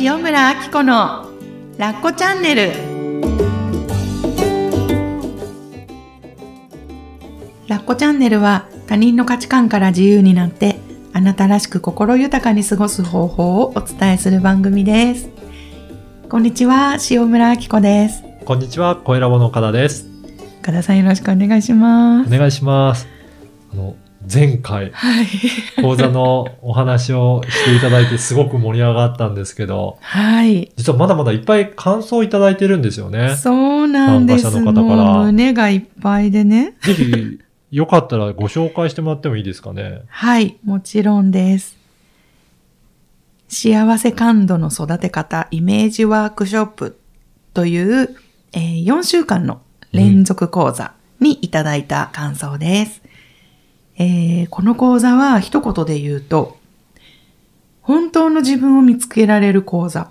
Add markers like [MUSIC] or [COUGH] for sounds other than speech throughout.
塩村あき子のラッコチャンネルラッコチャンネルは他人の価値観から自由になってあなたらしく心豊かに過ごす方法をお伝えする番組ですこんにちは塩村あき子ですこんにちは、小ラボの岡田です。岡田さんよろしくお願いしますお願いします。あの、前回、はい講座のお話をしていただいてすごく盛り上がったんですけど、はい実はまだまだいっぱい感想いただいてるんですよね。そうなんです。参加者の方から胸がいっぱいでね。ぜひ、よかったらご紹介してもらってもいいですかね。はい、もちろんです。幸せ感度の育て方イメージワークショップという、えー4週間の連続講座にいただいた感想です。えーこの講座は一言で言うと、本当の自分を見つけられる講座。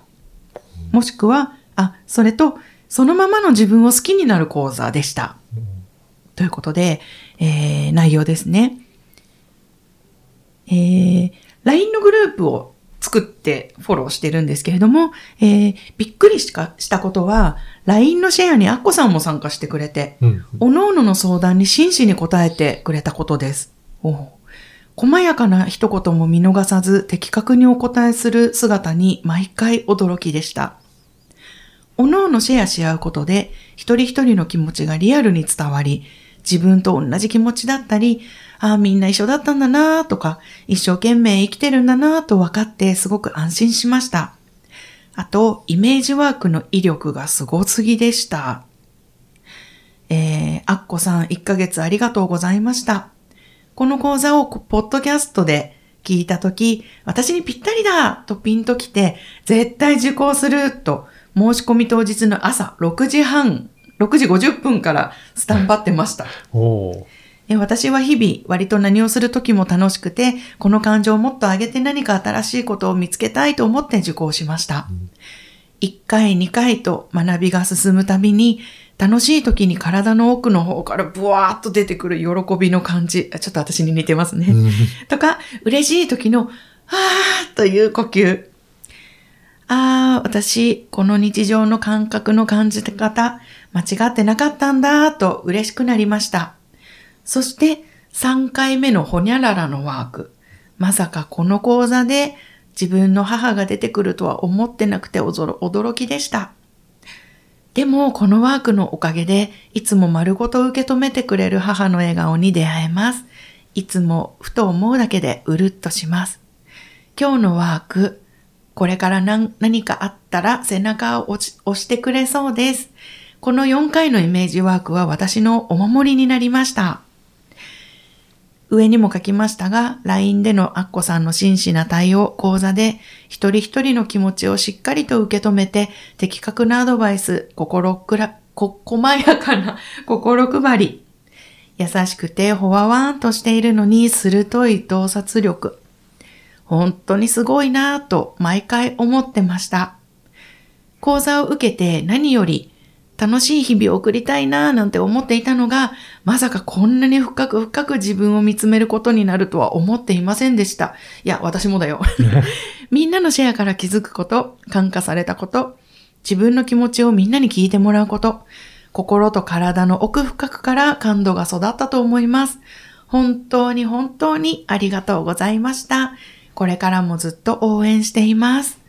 もしくは、あ、それと、そのままの自分を好きになる講座でした。ということで、えー内容ですね。えー LINE のグループを作ってフォローしてるんですけれども、えーびっくりしかしたことは、LINE のシェアにアッコさんも参加してくれて、うん。おののの相談に真摯に答えてくれたことです。お細やかな一言も見逃さず的確にお答えする姿に毎回驚きでした。おのおのシェアし合うことで、一人一人の気持ちがリアルに伝わり、自分と同じ気持ちだったり、ああ、みんな一緒だったんだなとか、一生懸命生きてるんだなと分かってすごく安心しました。あと、イメージワークの威力がすごすぎでした。えー、アッコさん1ヶ月ありがとうございました。この講座をポッドキャストで聞いたとき、私にぴったりだとピンときて、絶対受講すると申し込み当日の朝6時半、6時50分からスタンバってました。[LAUGHS] 私は日々割と何をする時も楽しくて、この感情をもっと上げて何か新しいことを見つけたいと思って受講しました。1回2回と学びが進むたびに、楽しい時に体の奥の方からブワーッと出てくる喜びの感じ。あちょっと私に似てますね。うんとか、嬉しい時の、あーという呼吸。あー、私、この日常の感覚の感じ方、間違ってなかったんだ、と嬉しくなりました。そして、3回目のほにゃららのワーク。まさかこの講座で自分の母が出てくるとは思ってなくて驚驚きでした。でも、このワークのおかげで、いつも丸ごと受け止めてくれる母の笑顔に出会えます。いつもふと思うだけでうるっとします。今日のワーク、これから何何かあったら背中を押し押してくれそうです。この4回のイメージワークは私のお守りになりました。上にも書きましたが、LINE でのアッコさんの真摯な対応講座で、一人一人の気持ちをしっかりと受け止めて、的確なアドバイス、心くら、こ、細やかな [LAUGHS] 心配り、優しくてほわわんとしているのに鋭い洞察力。本当にすごいなぁと毎回思ってました。講座を受けて何より楽しい日々を送りたいなぁなんて思っていたのが、まさかこんなに深く深く自分を見つめることになるとは思っていませんでした。いや、私もだよ。[LAUGHS] みんなのシェアから気づくこと、感化されたこと、自分の気持ちをみんなに聞いてもらうこと、心と体の奥深くから感動が育ったと思います。本当に本当にありがとうございました。これからもずっと応援しています。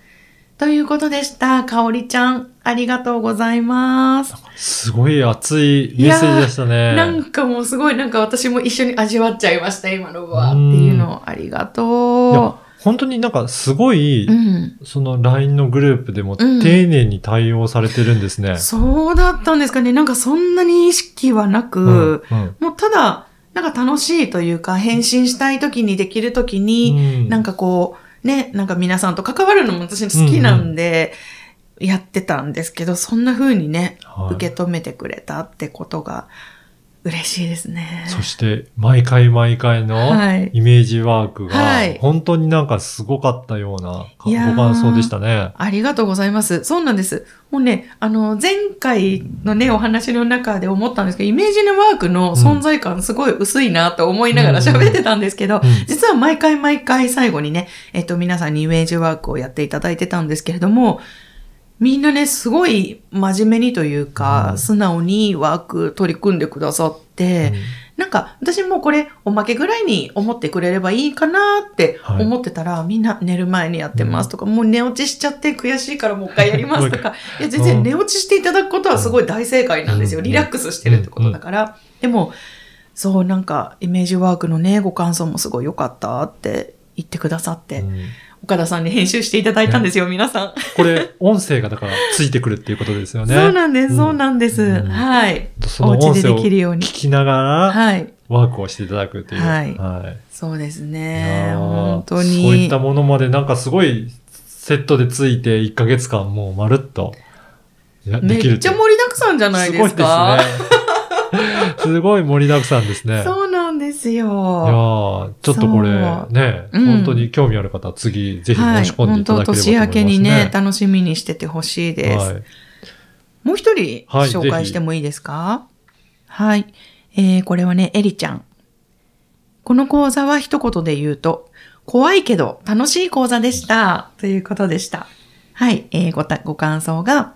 ということでした。かおりちゃん、ありがとうございます。すごい熱いメッセージでしたね。なんかもうすごいなんか私も一緒に味わっちゃいました、今のわーっていうのを。ありがと本当になんかすごい、う。うん。その LINE のグループでもうん丁寧に対応されてるんですね。そうだったんですかね。なんかそんなに意識はなく、うんうんもうただ、なんか楽しいというか、返信したい時にできる時に、うんなんかこう、ね、なんか皆さんと関わるのも私好きなんで、やってたんですけど、そんな風にね、はい。受け止めてくれたってことが、嬉しいですね。そして、毎回毎回のはいイメージワークがはい、本当になんかすごかったようなごいやー感想でしたね。ありがとうございます。そうなんです。もうね、あの、前回のね、お話の中で思ったんですけど、イメージワークの存在感すごい薄いなと思いながら喋ってたんですけど、うん実は毎回毎回最後にね、えっと、皆さんにイメージワークをやっていただいてたんですけれども、みんなね、すごい真面目にというか、うん。素直にワーク取り組んでくださって、なんか、私もこれ、おまけぐらいに思ってくれればいいかなってはい。思ってたら、みんな寝る前にやってますとか、もう寝落ちしちゃって悔しいからもう一回やりますとか、いや、全然寝落ちしていただくことはすごい大正解なんですよ。うん。リラックスしてるってことだから。でも、そう、なんか、イメージワークのね、ご感想もすごい良かったって言ってくださって、うん岡田さんに編集していただいたんですよ、皆さん。これ、音声がだからついてくるっていうことですよね。そうなんです、うんそうなんです。うんはい。その音声を聞できるように。きながら、はい。ワークをしていただくという。はいはいそうですいね。本当そういに。ったものまでなんかすごいセットでついて1ヶ月間もうまるっとやめできるっちゃ盛りだくさんじゃないですか？すごいですね。[LAUGHS] すごい盛りだくさんですね。そうですいやちょっとこれね、うん本当に興味ある方は次ぜひ申し込んでいただければと思います、ね本当年明けにね、楽しみにしててほしいです。はい。もう一人はい紹介してもいいですか？はい。えー、これはね、エリちゃん。この講座は一言で言うと、怖いけど楽しい講座でした。ということでした。はい。えー、ごた、ご感想が、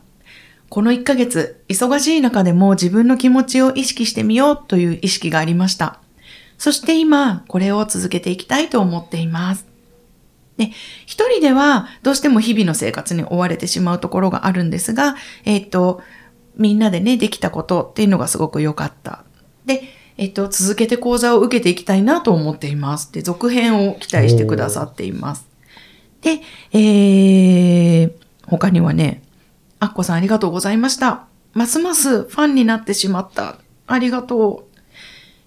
この1ヶ月、忙しい中でも自分の気持ちを意識してみようという意識がありました。そして今、これを続けていきたいと思っています。で、一人ではどうしても日々の生活に追われてしまうところがあるんですが、えっ、と、みんなでね、できたことっていうのがすごく良かった。で、えっ、と、続けて講座を受けていきたいなと思っています。で、続編を期待してくださっています。で、えー、他にはね、アッコさんありがとうございました。ますますファンになってしまった。ありがとう。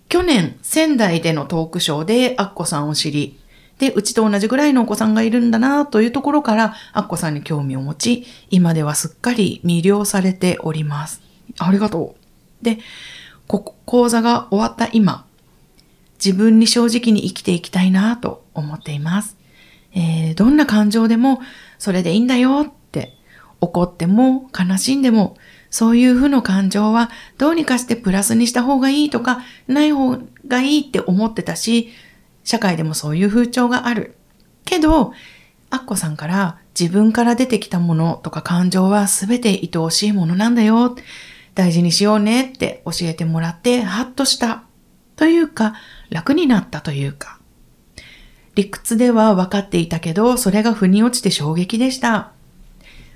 去年、仙台でのトークショーでアッコさんを知り、で、うちと同じぐらいのお子さんがいるんだなというところから、アッコさんに興味を持ち、今ではすっかり魅了されております。ありがとう。で、こ講座が終わった今、自分に正直に生きていきたいなと思っています。えーどんな感情でもそれでいいんだよって、怒っても悲しんでも、そういう負の感情はどうにかしてプラスにした方がいいとか、ない方がいいって思ってたし、社会でもそういう風潮がある。けど、アッコさんから自分から出てきたものとか感情は全て愛おしいものなんだよ。大事にしようねって教えてもらってハッとした。というか、楽になったというか。理屈では分かっていたけど、それが腑に落ちて衝撃でした。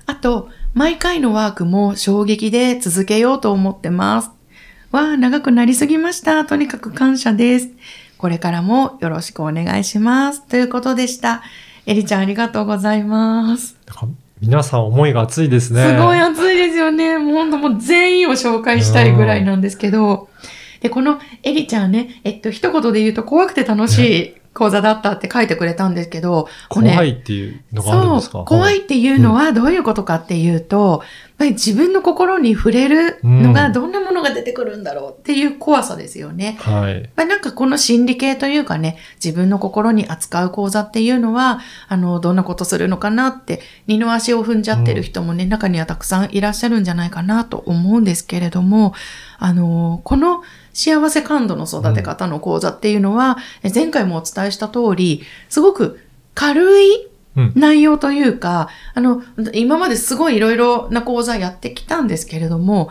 あと、毎回のワークも衝撃で続けようと思ってます。わあ、長くなりすぎました。とにかく感謝です。これからもよろしくお願いします。ということでした。エリちゃんありがとうございます。皆さん思いが熱いですね。すごい熱いですよね。もう本当もう全員を紹介したいぐらいなんですけど。で、このエリちゃんね、えっと、一言で言うと怖くて楽しい講座だったって書いてくれたんですけど、ね怖いっていうのがあるんですか、怖いっていうのはどういうことかっていうと、ぱり自分の心に触れるのがうんどんなものが出てくるんだろうっていう怖さですよね。はい。まあ、なんかこの心理系というかね、自分の心に扱う講座っていうのは、あの、どんなことするのかなって、二の足を踏んじゃってる人もね、中にはたくさんいらっしゃるんじゃないかなと思うんですけれども、あの、この幸せ感度の育て方の講座っていうのは、え前回もお伝えした通り、すごく軽いうん。内容というか、あの、今まですごいいろいろな講座やってきたんですけれども、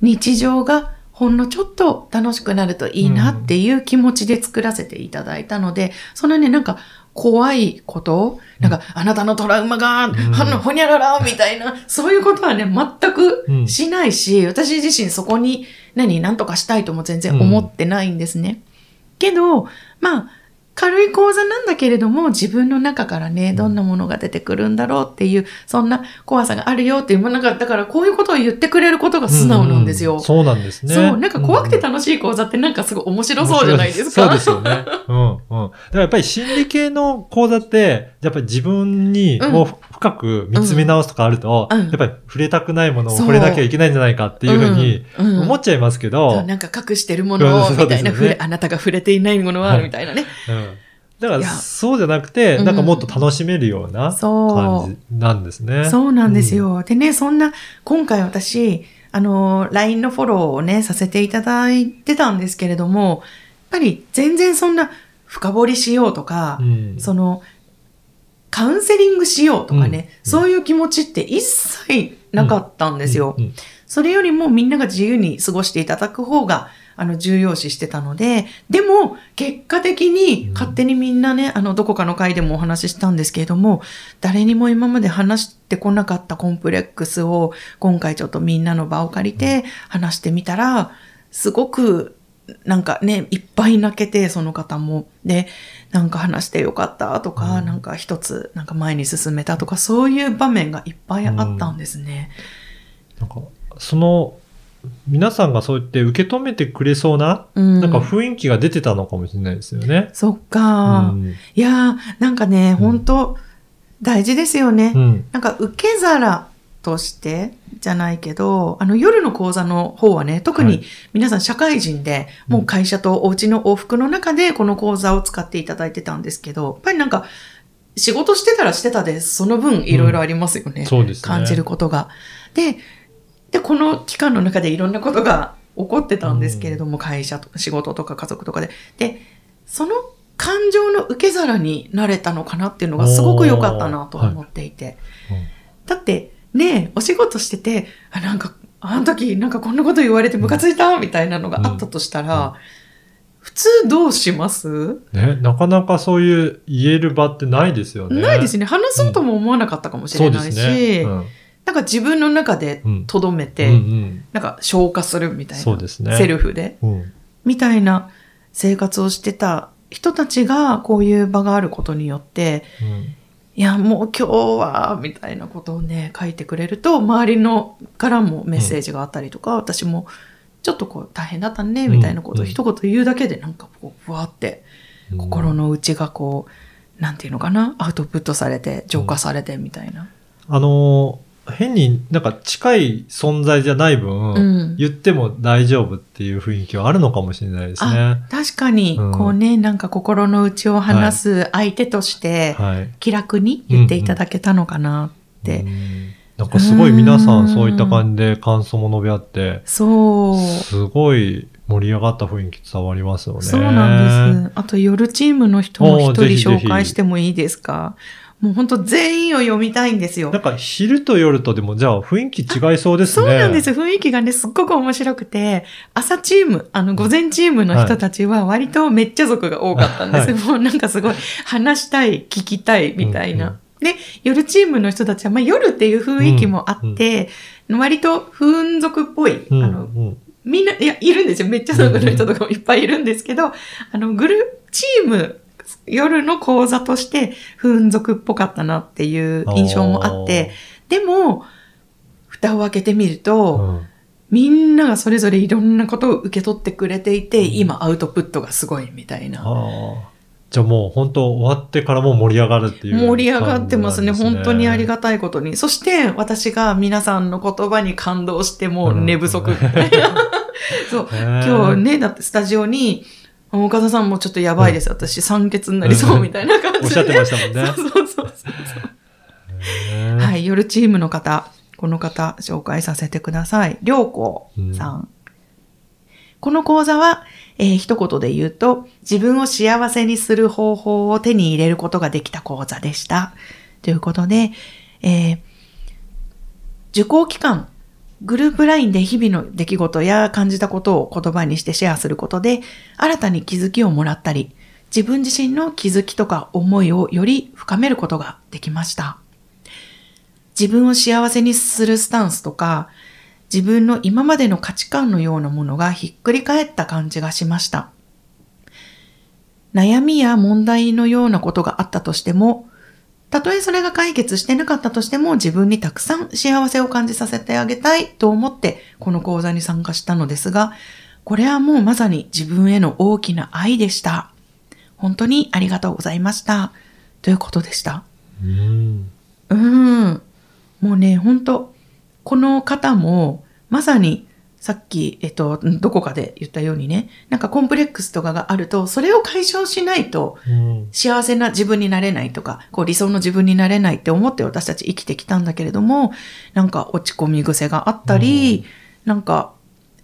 日常がほんのちょっと楽しくなるといいなっていう気持ちで作らせていただいたので、そのね、なんか怖いこと、なんか、あなたのトラウマが、ん。はの、ほにゃらら、みたいな、そういうことはね、全くしないし、私自身そこに何、何とかしたいとも全然思ってないんですね。けど、まあ、軽い講座なんだけれども、自分の中からね、どんなものが出てくるんだろうっていう、そんな怖さがあるよっていう、もうなんか、だからこういうことを言ってくれることが素直なんですよ。うそうなんですね。そう、なんか怖くてうん楽しい講座ってなんかすごい面白そうじゃないですか。そうですよね。うんうん。だからやっぱり心理系の講座って、やっぱり自分にうん。もう深く見つめ直すとかあると、うん。やっぱり触れたくないものを触れなきゃいけないんじゃないかっていうふうに思っちゃいますけど、なんか隠してるものを、うんみたいな、ねあなたが触れていないものは、はい。みたいなね。うんだからそうじゃなくて、うん。なんかもっと楽しめるような感じなんですね。そうなんですよ。でね、そんな、今回私、あの、LINE のフォローをね、させていただいてたんですけれども、やっぱり全然そんな深掘りしようとかう、ん。その、カウンセリングしようとかね、うん。そういう気持ちって一切なかったんですよ。うんうんそれよりもみんなが自由に過ごしていただく方が、あの、重要視してたので、でも、結果的にうん。勝手にみんなね、あの、どこかの回でもお話ししたんですけれども、誰にも今まで話してこなかったコンプレックスを、今回ちょっとみんなの場を借りて話してみたら、すごく、なんかね、いっぱい泣けて、その方も。で、なんか話してよかったとか、うんなんか一つ、なんか前に進めたとか、そういう場面がいっぱいあったんですね。なんか、その、皆さんがそう言って受け止めてくれそうな、うん。なんか雰囲気が出てたのかもしれないですよね。そっか、うんいやー、なんかね、ん本当大事ですよね。うん。なんか受け皿としてじゃないけど、あの夜の講座の方はね、特にはい皆さん社会人で、もう会社とお家の往復の中でこの講座を使っていただいてたんですけど、やっぱりなんか仕事してたらしてたで、その分いろいろありますよね。そうですね。感じることが。で、で、この期間の中でいろんなことが起こってたんですけれども、会社とか仕事とか家族とかで。で、その感情の受け皿になれたのかなっていうのがすごく良かったなと思っていて。だって、ね、お仕事してて、あ、なんか、あの時なんかこんなこと言われてムカついたみたいなのがあったとしたら、普通どうします、ね、なかなかそういう言える場ってないですよね。ね。ないですね。話そうとも思わなかったかもしれないし、すね。うんなんか自分の中でうん留めて、うんうんなんか消化するみたいな。そうですね。セルフで。うん。みたいな生活をしてた人たちがこういう場があることによって、うんいや、もう今日は、みたいなことをね、書いてくれると、周りのからもメッセージがあったりとか、私もちょっとこう大変だったね、みたいなことをうん。一言言うだけでなんかこう、ふわって心の内がこう、なんていうのかな、アウトプットされて、浄化されてみたいな。あのー変になんか近い存在じゃない分、うん言っても大丈夫っていう雰囲気はあるのかもしれないですね。確かに、うんこうね、なんか心の内を話す相手として、はい。気楽に言っていただけたのかなって。うんなんかすごい皆さんそういった感じで感想も述べ合って、そう。すごい盛り上がった雰囲気伝わりますよね。そうなんです。あと夜チームの人も一人紹介してもいいですか？もう本当全員を読みたいんですよなん。か昼と夜とでもじゃあ雰囲気違いそうですそね。うなんです。雰囲気がね、すっごく面白くて、朝チーム、あの、午前チームの人たちは割とめっちゃ族が多かったんですよ。もうなんかすごい話したい、聞きたいみたいな。うんうんで、夜チームの人たちは、まあ夜っていう雰囲気もあって、割と風俗っぽい、うんあの、うんみんな、いや、いるんですよ。めっちゃ族の人とかもいっぱいいるんですけど、あの、グル、チーム、夜の講座として、風俗っぽかったなっていう印象もあって、でも、蓋を開けてみると、うんみんながそれぞれいろんなことを受け取ってくれていて、うん今アウトプットがすごいみたいな。じゃあもう本当終わってからも盛り上がるっていう、盛り上がってますね。本当にありががたいことに。そして、私が皆さんの言葉に感動してもう寝不足。うん [LAUGHS] そう。[LAUGHS] 今今日ね、だってスタジオに、岡田さんもちょっとやばいです。私、酸欠になりそうみたいな感じで。おっしゃってましたもんね。[LAUGHS] そうそうそうそう。はい、夜チームの方、この方、紹介させてください。りょうこさん。この講座は、えー一言で言うと、自分を幸せにする方法を手に入れることができた講座でした。ということで、えー受講期間、グループ LINE で日々の出来事や感じたことを言葉にしてシェアすることで、新たに気づきをもらったり、自分自身の気づきとか思いをより深めることができました。自分を幸せにするスタンスとか、自分の今までの価値観のようなものがひっくり返った感じがしました。悩みや問題のようなことがあったとしても、たとえそれが解決してなかったとしても自分にたくさん幸せを感じさせてあげたいと思ってこの講座に参加したのですが、これはもうまさに自分への大きな愛でした。本当にありがとうございました。ということでした。うん。うん。もうね、本当この方も、まさに、さっき、えっと、どこかで言ったようにね、なんかコンプレックスとかがあると、それを解消しないと、うん。幸せな自分になれないとか、こう理想の自分になれないって思って私たち生きてきたんだけれども、なんか落ち込み癖があったり、なんか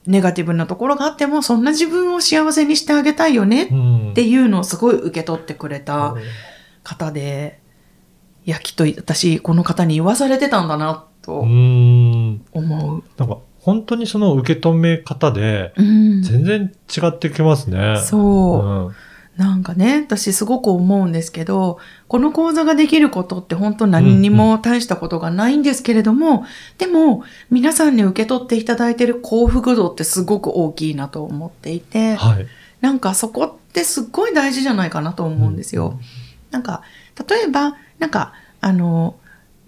ネガティブなところがあっても、そんな自分を幸せにしてあげたいよねうん。っていうのをすごい受け取ってくれた方で、いや、きっと私、この方に言わされてたんだな、うとん。思う。なんか、本当にその受け止め方で、うん。全然違ってきますね。そう。うん。なんかね、私すごく思うんですけど、この講座ができることって本当何にも大したことがないんですけれども、でも皆さんに受け取っていただいている幸福度ってすごく大きいなと思っていて、はい。なんかそこってすっごい大事じゃないかなと思うんですよ。なんか、例えば、なんか、あの、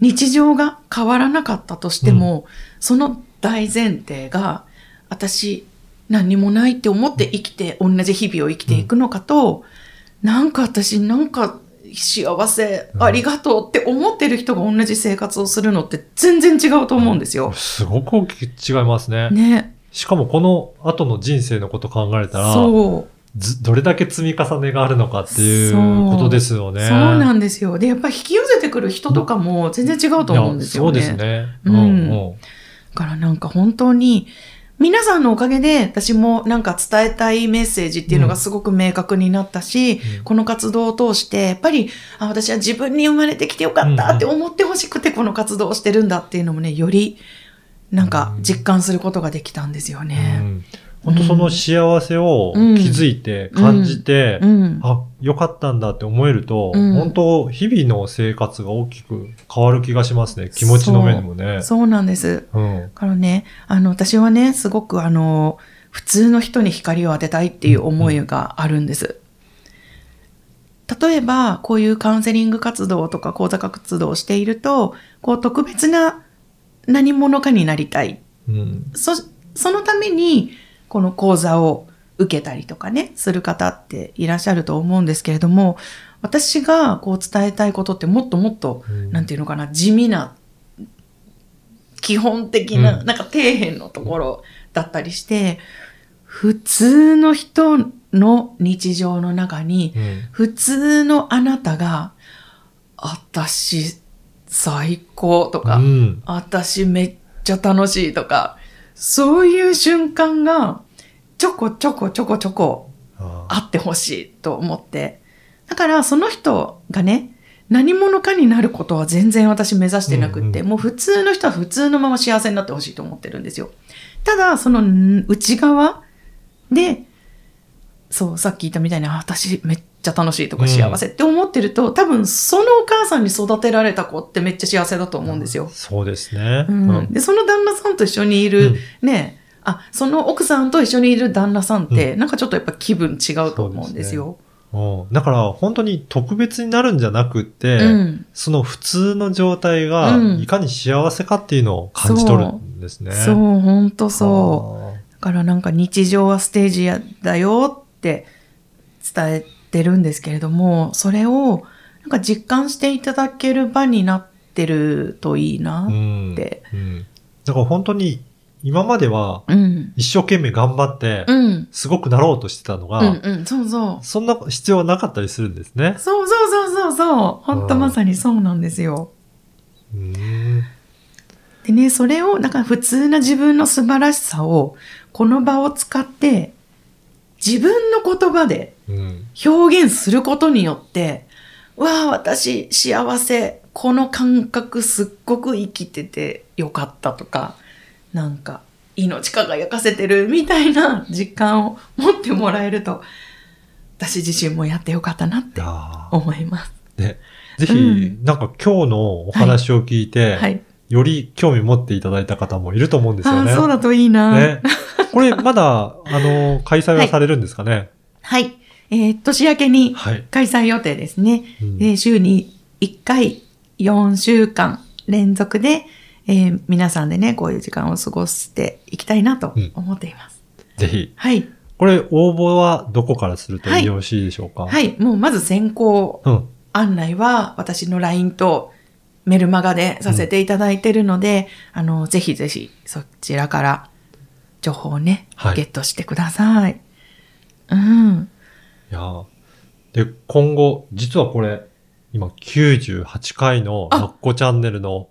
日常が変わらなかったとしても、その大前提が、私、何にもないって思って生きて、同じ日々を生きていくのかと、なんか私、なんか幸せ、うんありがとうって思ってる人が同じ生活をするのって全然違うと思うんですよ。すごく大きく違いますね。ね。しかもこの後の人生のこと考えたら、そう。ずどれだけ積み重ねがあるのかっていうそうことですよね。そうなんですよ。で、やっぱり引き寄せてくる人とかも全然違うと思うんですよね。そうですね。うんうんだからなんか本当に、皆さんのおかげで私もなんか伝えたいメッセージっていうのがすごく明確になったし、うん。この活動を通して、やっぱり、あ、私は自分に生まれてきてよかったって思ってほしくてこの活動をしてるんだっていうのもね、よりなんか実感することができたんですようね。ん本当その幸せを気づいて、うん感じて、うん。あ、よかったんだって思えると、うん本当日々の生活が大きく変わる気がしますね。気持ちの面でもね。そうなんです。うん。だからね、あの、私はね、すごくあの、普通の人に光を当てたいっていう思いがあるんです。例えば、こういうカウンセリング活動とか講座活動をしていると、こう特別な何者かになりたい。うん。そ、そのために、この講座を受けたりとかね、する方っていらっしゃると思うんですけれども、私がこう伝えたいことってもっともっとうんなんていうのかな、地味な、基本的な、うんなんか底辺のところだったりして、普通の人の日常の中に、うん。普通のあなたが、私、最高とか、うん。私めっちゃ楽しいとか、そういう瞬間が、ちょこちょこちょこちょこああってほしいと思って。だからその人がね、何者かになることは全然私目指してなくって、うんうんもう普通の人は普通のまま幸せになってほしいと思ってるんですよ。ただ、そのん内側で、そう、さっき言ったみたいに、あ私めっちゃ楽しいとかうん幸せって思ってると、多分そのお母さんに育てられた子ってめっちゃ幸せだと思うんですよ。そうですね。うんで、その旦那さんと一緒にいる、ね、あ、その奥さんと一緒にいる旦那さんって、なんかちょっとやっぱ気分違うと思うんですよ。うんだから本当に特別になるんじゃなくって、うん。その普通の状態がうんいかに幸せかっていうのを感じ取るんですね。そう、ほんとそう。だからなんか日常はステージやだよって伝えてるんですけれども、それをなんか実感していただける場になってるといいなって。うんだから本当に今まではうん。一生懸命頑張って、うん。すごくなろうとしてたのが、うんうん。そうそう。そんな必要はなかったりするんですね。そうそうそうそうそう。ほんとまさにそうなんですよ。うんでね、それを、なんか普通な自分の素晴らしさを、この場を使って、自分の言葉でうん表現することによって、わあ、私幸せ、この感覚すっごく生きててよかったとか、なんか命輝かせてるみたいな実感を持ってもらえると、私自身もやってよかったなって思います。ね、ぜひ、うんなんか今日のお話を聞いて、はい。より興味持っていただいた方もいると思うんですよね。そうだといいな。ね。これまだ、あの、開催はされるんですかね？[LAUGHS] はい。えー年明けにはい。開催予定ですね。うんで週に1回4週間連続で、えー皆さんでね、こういう時間を過ごしていきたいなと思っています。ぜひ。はい。これ、応募はどこからするとはいよろしいでしょうか？はい。もうまず先行うん。案内は私の LINE とメルマガでさせていただいてるので、あの、ぜひぜひそちらから情報をね、はいゲットしてください。うん。いやーで、今後、実はこれ、今98回のあラッコチャンネルの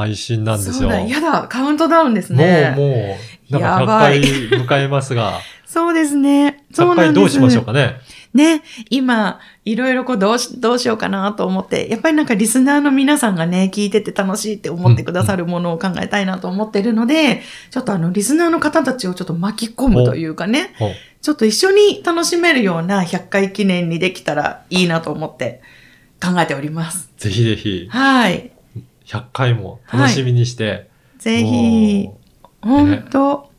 配信なんですよ。そうだ、やだ、カウントダウンですね。もう、もう、なんか100やばい回迎えますが、そうですね。そう100なんです。回どうしましょうかね。ね、今、いろいろこうどうし、どうしようかなと思って、やっぱりなんかリスナーの皆さんがね、聞いてて楽しいって思ってくださるものを考えたいなと思ってるので、ちょっとあの、リスナーの方たちをちょっと巻き込むというかね、ちょっと一緒に楽しめるような100回記念にできたらいいなと思って考えております。ぜひぜひ、はい。100回も楽しみにして、ぜひも、本当、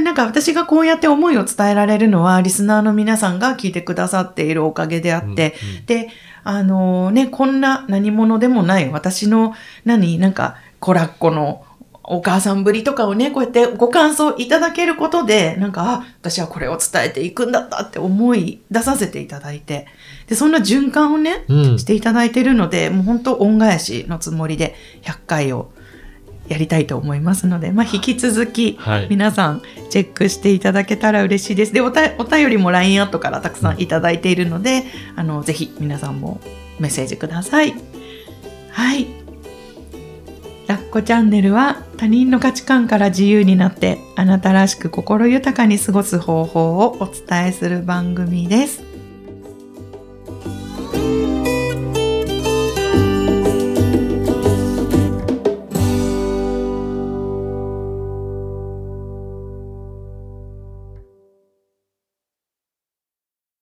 なんか私がこうやって思いを伝えられるのは、リスナーの皆さんが聞いてくださっているおかげであうって、うんうん。で、あのね、こんな何者でもない私の、何、なんか、コラッコのお母さんぶりとかをね、こうやってご感想いただけることで、なんか、あ、私はこれを伝えていくんだったって思い出させていただいて、で、そんな循環をね、うんしていただいているので、もう本当恩返しのつもりで100回をやりたいと思いますので、まあ、引き続き、はい。皆さんチェックしていただけたら嬉しいです。で、おたお便りも LINE アットからたくさんいただいているので、あの、ぜひ皆さんもメッセージください。はい。ラッコチャンネルは他人の価値観から自由になってあなたらしく心豊かに過ごす方法をお伝えする番組です。